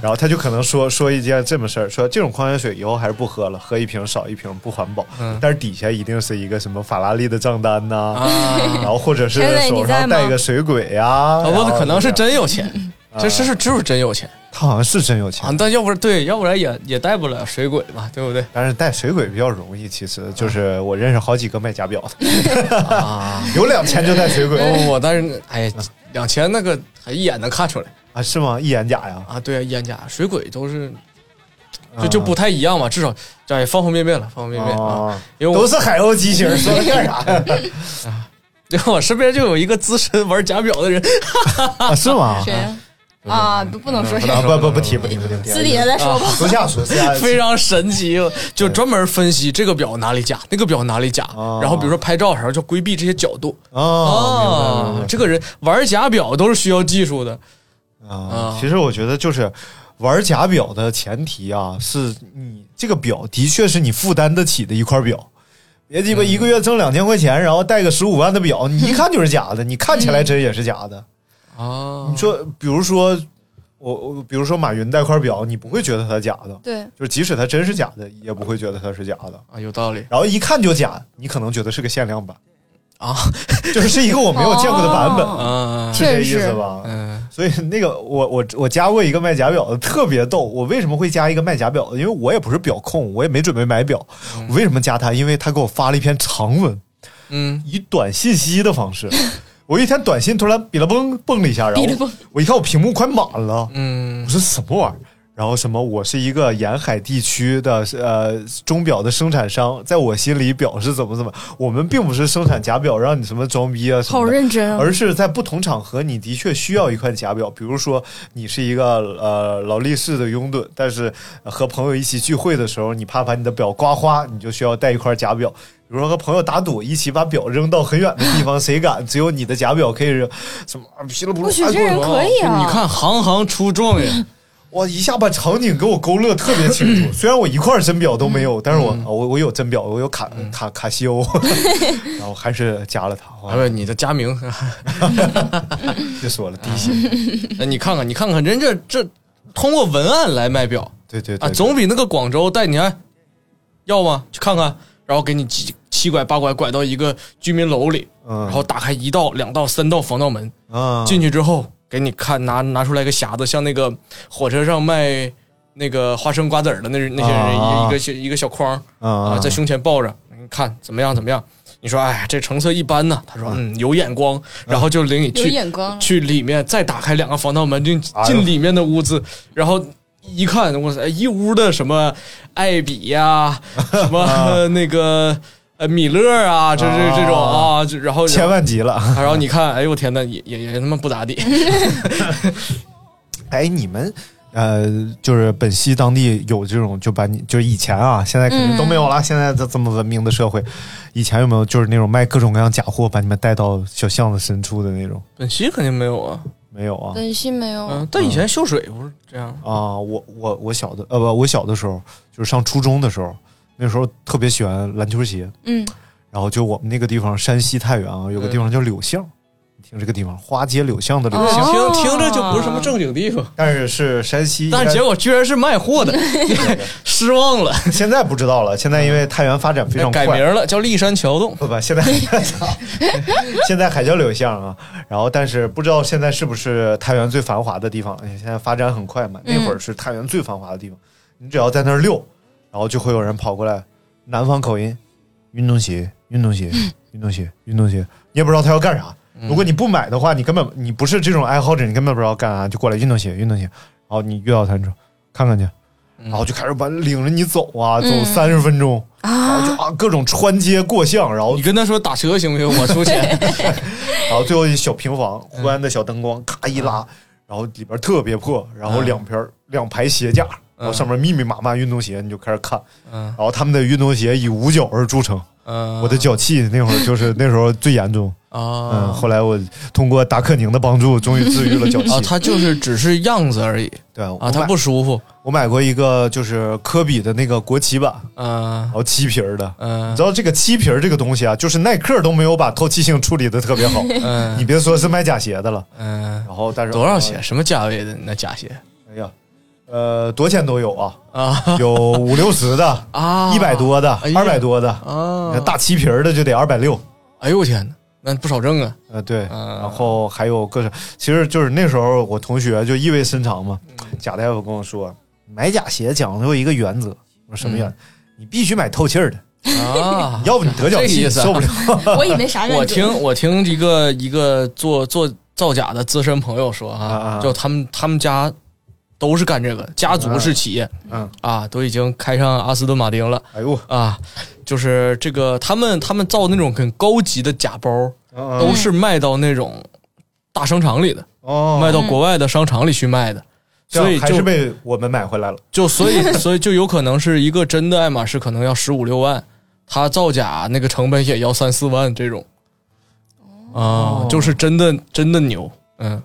然后他就可能说说一件这么事儿，说这种矿泉水以后还是不喝了，喝一瓶少一瓶不环保。嗯。但是底下一定是一个什么法拉利的账单呐、啊，然后或者是手上带个水鬼呀、啊，我可能是，真有钱，这是是就是真有钱他好像是真有钱啊，，但要不然对，要不然也也带不了水鬼嘛，对不对？但是带水鬼比较容易。其实就是我认识好几个卖假表的，啊，<laughs> 有两千就带水鬼我我但是哎，两千那个还一眼能看出来啊？是吗？一眼假呀？啊，对啊，一眼假水鬼都是。就就不太一样嘛，至少哎方方面面了，方方面面啊。啊，因为我都是海鸥机型，说的干啥呀？<laughs> 对我身边就有一个资深玩假表的人，啊，是吗？谁啊？不不能说谁，啊不不不提不提不提，私底下再说吧。私下说，私下 <laughs> 非常神奇，就专门分析这个表哪里假，那个表哪里假，哦然后比如说拍照的时候就规避这些角度。哦，明白明白这个人玩假表都是需要技术的。啊啊，其实我觉得就是玩假表的前提啊，是你这个表的确是你负担得起的一块表。别鸡巴一个月挣两千块钱，然后带个十五万的表，你一看就是假的，你看起来真也是假的。啊你说，比如说我我，比如说马云戴块表，你不会觉得它假的，对，就是即使它真是假的，也不会觉得它是假的。啊，有道理然后一看就假，你可能觉得是个限量版，啊，<laughs> 就是是一个我没有见过的版本，哦啊，是这意思吧？嗯所以那个我我我加过一个卖假表的，特别逗。我为什么会加一个卖假表的？因为我也不是表控，我也没准备买表。我为什么加他？因为他给我发了一篇长文，嗯，以短信息的方式。我一天短信突然比了嘣蹦了一下，然后我一看我屏幕快满了，嗯我说什么玩意儿？然后什么？我是一个沿海地区的呃钟表的生产商，在我心里表是怎么怎么。我们并不是生产假表让你什么装逼啊什么好的，认真啊。而是在不同场合，你的确需要一块假表。比如说，你是一个呃劳力士的拥趸，但是呃和朋友一起聚会的时候，你怕把你的表刮花，你就需要带一块假表。比如说和朋友打赌，一起把表扔到很远的地方，<laughs> 谁敢？只有你的假表可以扔，什么不许这人可以啊！你看行行出状元，哇，一下把场景给我勾勒特别清楚。<laughs> 虽然我一块真表都没有，但是我、我我有真表，我有卡卡卡西欧，<laughs> 然后还是加了他。不，你的佳明，<laughs> 别说了，低薪。那你看看，你看看人这这通过文案来卖表。啊，对对对，总比那个广州带你看要吗？去看看，然后给你七七拐八拐拐到一个居民楼里，嗯。然后打开一道、两道、三道防盗门，啊。进去之后给你看拿拿出来个匣子，像那个火车上卖那个花生瓜子儿的那那些人啊一个小一个小筐啊啊，在胸前抱着，你看怎么样怎么样？你说哎，这成色一般呢。他说嗯，有眼光，然后就领你去眼光，去里面，再打开两个防盗门进进里面的屋子，然后。一看，我操，一屋的什么艾比呀、<laughs> 什么、呃那个呃米勒啊，这这这种啊，就然后千万级了。啊然后你看，哎呦我天呐，也也也他妈不咋地。<laughs> 哎，你们呃，就是本溪当地有这种，就把你就是以前啊，现在肯定都没有了。现在这这么文明的社会，以前有没有就是那种卖各种各样假货，把你们带到小巷子深处的那种？本溪肯定没有啊，没有啊。本溪没有。嗯，但以前秀水不是这样啊，我我我小的呃不，我小的时候就是上初中的时候，那时候特别喜欢篮球鞋，嗯，然后就我们那个地方山西太原啊，有个地方叫柳巷，你听这个地方花街柳巷的柳哦巷，听听着就不是什么正经地方，但是是山西，但结果居然是卖货的 <laughs> <laughs> 失望了。<laughs> 现在不知道了，现在因为太原发展非常快，改名了，叫立山桥洞。不不，现在现在还叫柳巷啊。然后，但是不知道现在是不是太原最繁华的地方了？现在发展很快嘛，那会儿是太原最繁华的地方。你只要在那儿溜，然后就会有人跑过来，南方口音，运动鞋，运动鞋，运动鞋，运动鞋，你也不知道他要干啥。如果你不买的话，你根本你不是这种爱好者，你根本不知道干啥，就过来运动鞋，运动鞋。然后你遇到他，你说看看去，然后就开始把领着你走啊，走嗯。三十分钟，然后啊就啊各种穿街过巷，然后你跟他说打车行不行？我出钱。<laughs> 然后最后一小平房，昏暗的小灯光，咔一拉，然后里边特别破，然后两边两排鞋架，然后上面密密麻麻运动鞋，你就开始看，嗯然后他们的运动鞋以捂脚而著称，嗯，我的脚气那会儿就是那时候最严重，嗯，啊后来我通过达克宁的帮助，终于治愈了脚气。啊，<laughs> 他就是只是样子而已对啊，他不舒服。我买过一个就是科比的那个国旗版，嗯然后漆皮儿的。嗯你知道这个漆皮儿这个东西啊，就是耐克都没有把透气性处理的特别好。嗯你别说是卖假鞋的了，嗯，然后但是多少钱？？什么价位的那假鞋哎呀，呃，多钱都有啊，啊。有五六十的，啊。一百多的，二百多的，啊。大漆皮儿的就得二百六。哎呦我天哪，那不少挣啊！呃，对，嗯然后还有各种，其实就是那时候我同学就意味深长嘛，嗯。贾大夫跟我说，买假鞋讲究一个原则，我说什么原则？你必须买透气儿的，啊，<laughs> 要不你得脚气受不了。<laughs> 我以为啥原则我听我听一个一个做做造假的资深朋友说啊，就他们他们家都是干这个，家族式企业嗯，啊，都已经开上阿斯顿马丁了。哎呦，啊，就是这个他们他们造那种很高级的假包，都都是卖到那种大商场里的，哦，卖到国外的商场里去卖的，所以这样还是就被我们买回来了。就所以 <laughs> 所以就有可能是一个真的爱马仕可能要十五六万，它造假那个成本也要三四万这种，啊，就是真的真的牛，嗯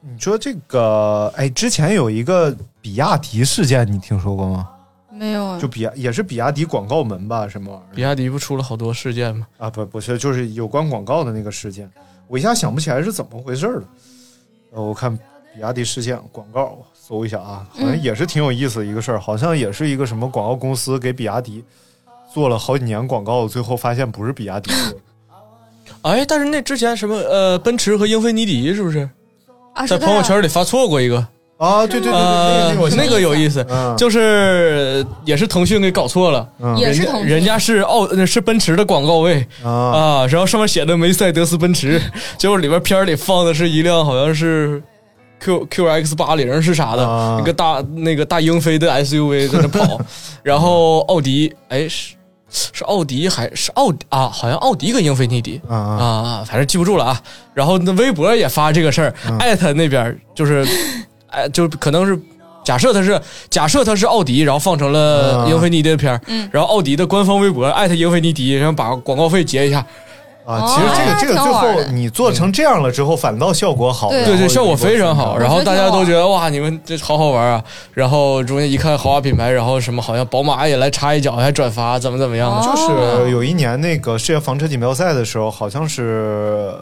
你说这个，哎，之前有一个比亚迪事件，你听说过吗？没有啊就，比亚也是比亚迪广告门吧，什么玩意儿？比亚迪不出了好多事件吗？啊，不不是，就是有关广告的那个事件，我一下想不起来是怎么回事了。呃，我看比亚迪事件广告，搜一下啊，好像也是挺有意思的一个事儿，好像也是一个什么广告公司给比亚迪做了好几年广告，最后发现不是比亚迪做的。<laughs> 哎，但是那之前什么呃，奔驰和英菲尼迪是不是啊在朋友圈里发错过一个？啊，对对对对，呃，那个那个有意思，嗯就是也是腾讯给搞错了，嗯。也是腾讯。人家人家是奥呃是奔驰的广告位啊。啊，然后上面写的梅赛德斯奔驰，结果里边片里放的是一辆好像是 Q Q X 八零是啥的，啊。一个大那个大英菲的 S U V 在那跑，<laughs> 然后奥迪哎是是奥迪还是奥迪啊？好像奥迪跟英菲尼迪啊啊反正记不住了啊。然后那微博也发这个事儿，嗯艾特那边就是，<laughs> 哎，就可能是假设他是假设他是奥迪，然后放成了嗯英菲尼迪的片儿，嗯然后奥迪的官方微博艾特英菲尼迪，然后把广告费结一下，啊，其实这个哦这个最后你做成这样了之后，反倒效果好。对对对，效果非常好。然后大家都觉得得哇，你们这好好玩啊。然后中间一看豪华品牌，然后什么好像宝马也来插一脚，还转发，怎么怎么样就是有一年那个世界房车锦标赛的时候，好像是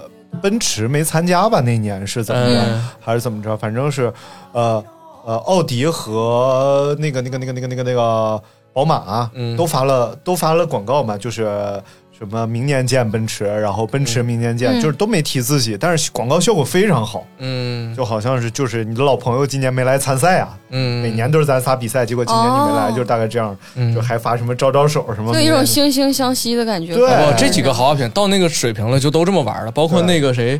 奔驰没参加吧？那年是怎么样，嗯还是怎么着？反正是，呃呃，奥迪和那个那个那个那个那个那个宝马，嗯都发了都发了广告嘛，就是。什么明年见奔驰，然后奔驰明年见，嗯。就是都没提自己，但是广告效果非常好，嗯。就好像是就是你的老朋友今年没来参赛啊，嗯，每年都是咱仨比赛，结果今年你没来，哦。就是大概这样，嗯。就还发什么招招手什么，就一种惺惺相惜的感觉。对。哇，这几个豪华品到那个水平了，就都这么玩了。包括那个谁，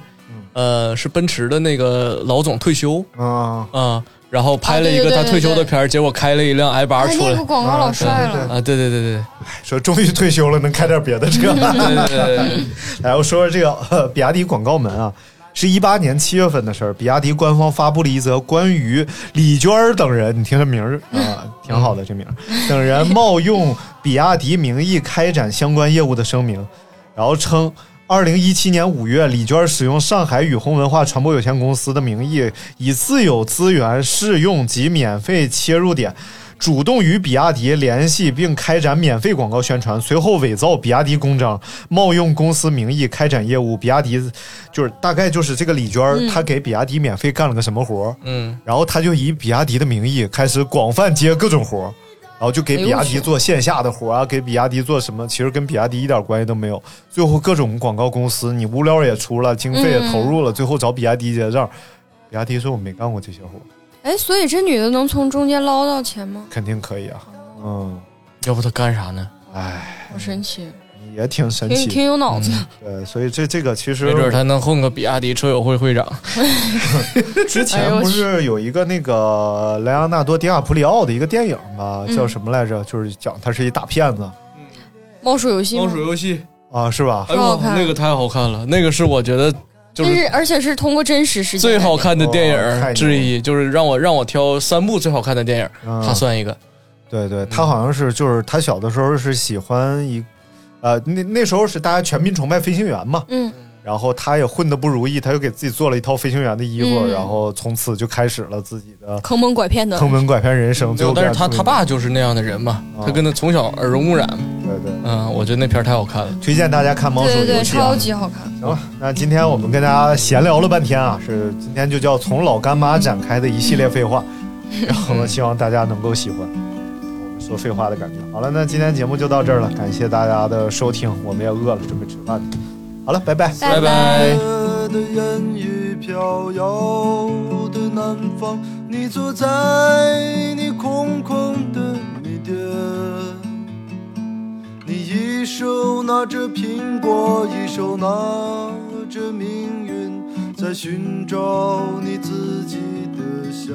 呃，是奔驰的那个老总退休。啊，啊，然后拍了一个他退休的片儿，结果开了一辆 i 八哎，出来那个广告老帅了，啊，对对对对说终于退休了，能开点别的车。<laughs> 对对对对，来，我说说这个、呃、比亚迪广告门啊，是一八年七月份的事儿。比亚迪官方发布了一则关于李娟儿等人，你听这名儿啊，挺好的这名儿，等人冒用比亚迪名义开展相关业务的声明，然后称。二零一七年五月，李娟儿使用上海宇虹文化传播有限公司的名义，以自有资源试用及免费切入点，主动与比亚迪联系并开展免费广告宣传，随后伪造比亚迪公章，冒用公司名义开展业务。比亚迪就是大概就是这个李娟儿，她给比亚迪免费干了个什么活儿，嗯然后她就以比亚迪的名义开始广泛接各种活儿。然后就给比亚迪做线下的活儿啊，给比亚迪做什么？其实跟比亚迪一点关系都没有。最后各种广告公司，你物料也出了，经费也投入了，最后找比亚迪结账。比亚迪说我没干过这些活儿，哎，所以这女的能从中间捞到钱吗？肯定可以啊。嗯，要不她干啥呢？哎，好神奇！也挺神奇。挺挺有脑子的。对，所以这这个其实没准他能混个比亚迪车友会会长。<laughs> <laughs> 之前不是有一个那个莱昂纳多·迪亚普里奥的一个电影吗？嗯叫什么来着？就是讲他是一大骗子嗯猫鼠游戏猫鼠游戏，啊，是吧？哎呦，超好看那个太好看了，那个是我觉得就是而且是通过真实事件最好看的电影之一，就是让我让我挑三部最好看的电影，嗯它算一个。对对，他好像是就是他小的时候是喜欢一，呃，那那时候是大家全民崇拜飞行员嘛，嗯，然后他也混得不如意，他又给自己做了一套飞行员的衣服，嗯然后从此就开始了自己的坑蒙拐骗的坑蒙拐骗人生。最后但是他他爸就是那样的人嘛，他跟他从小耳濡目染。对对，嗯，我觉得那片儿太好看了。推荐大家看《猫鼠对对对，游戏》啊超。级好看。行了，那今天我们跟大家闲聊了半天啊，是今天就叫从老干妈展开的一系列废话，<laughs> 然后呢，希望大家能够喜欢说废话的感觉。好了，那今天节目就到这儿了，感谢大家的收听，我们也饿了，准备吃饭去。好了，拜拜。拜拜的烟雨飘摇的南方，你坐在你空空的米店，你一手拿着苹果，一手拿着命运，在寻找你自己的香。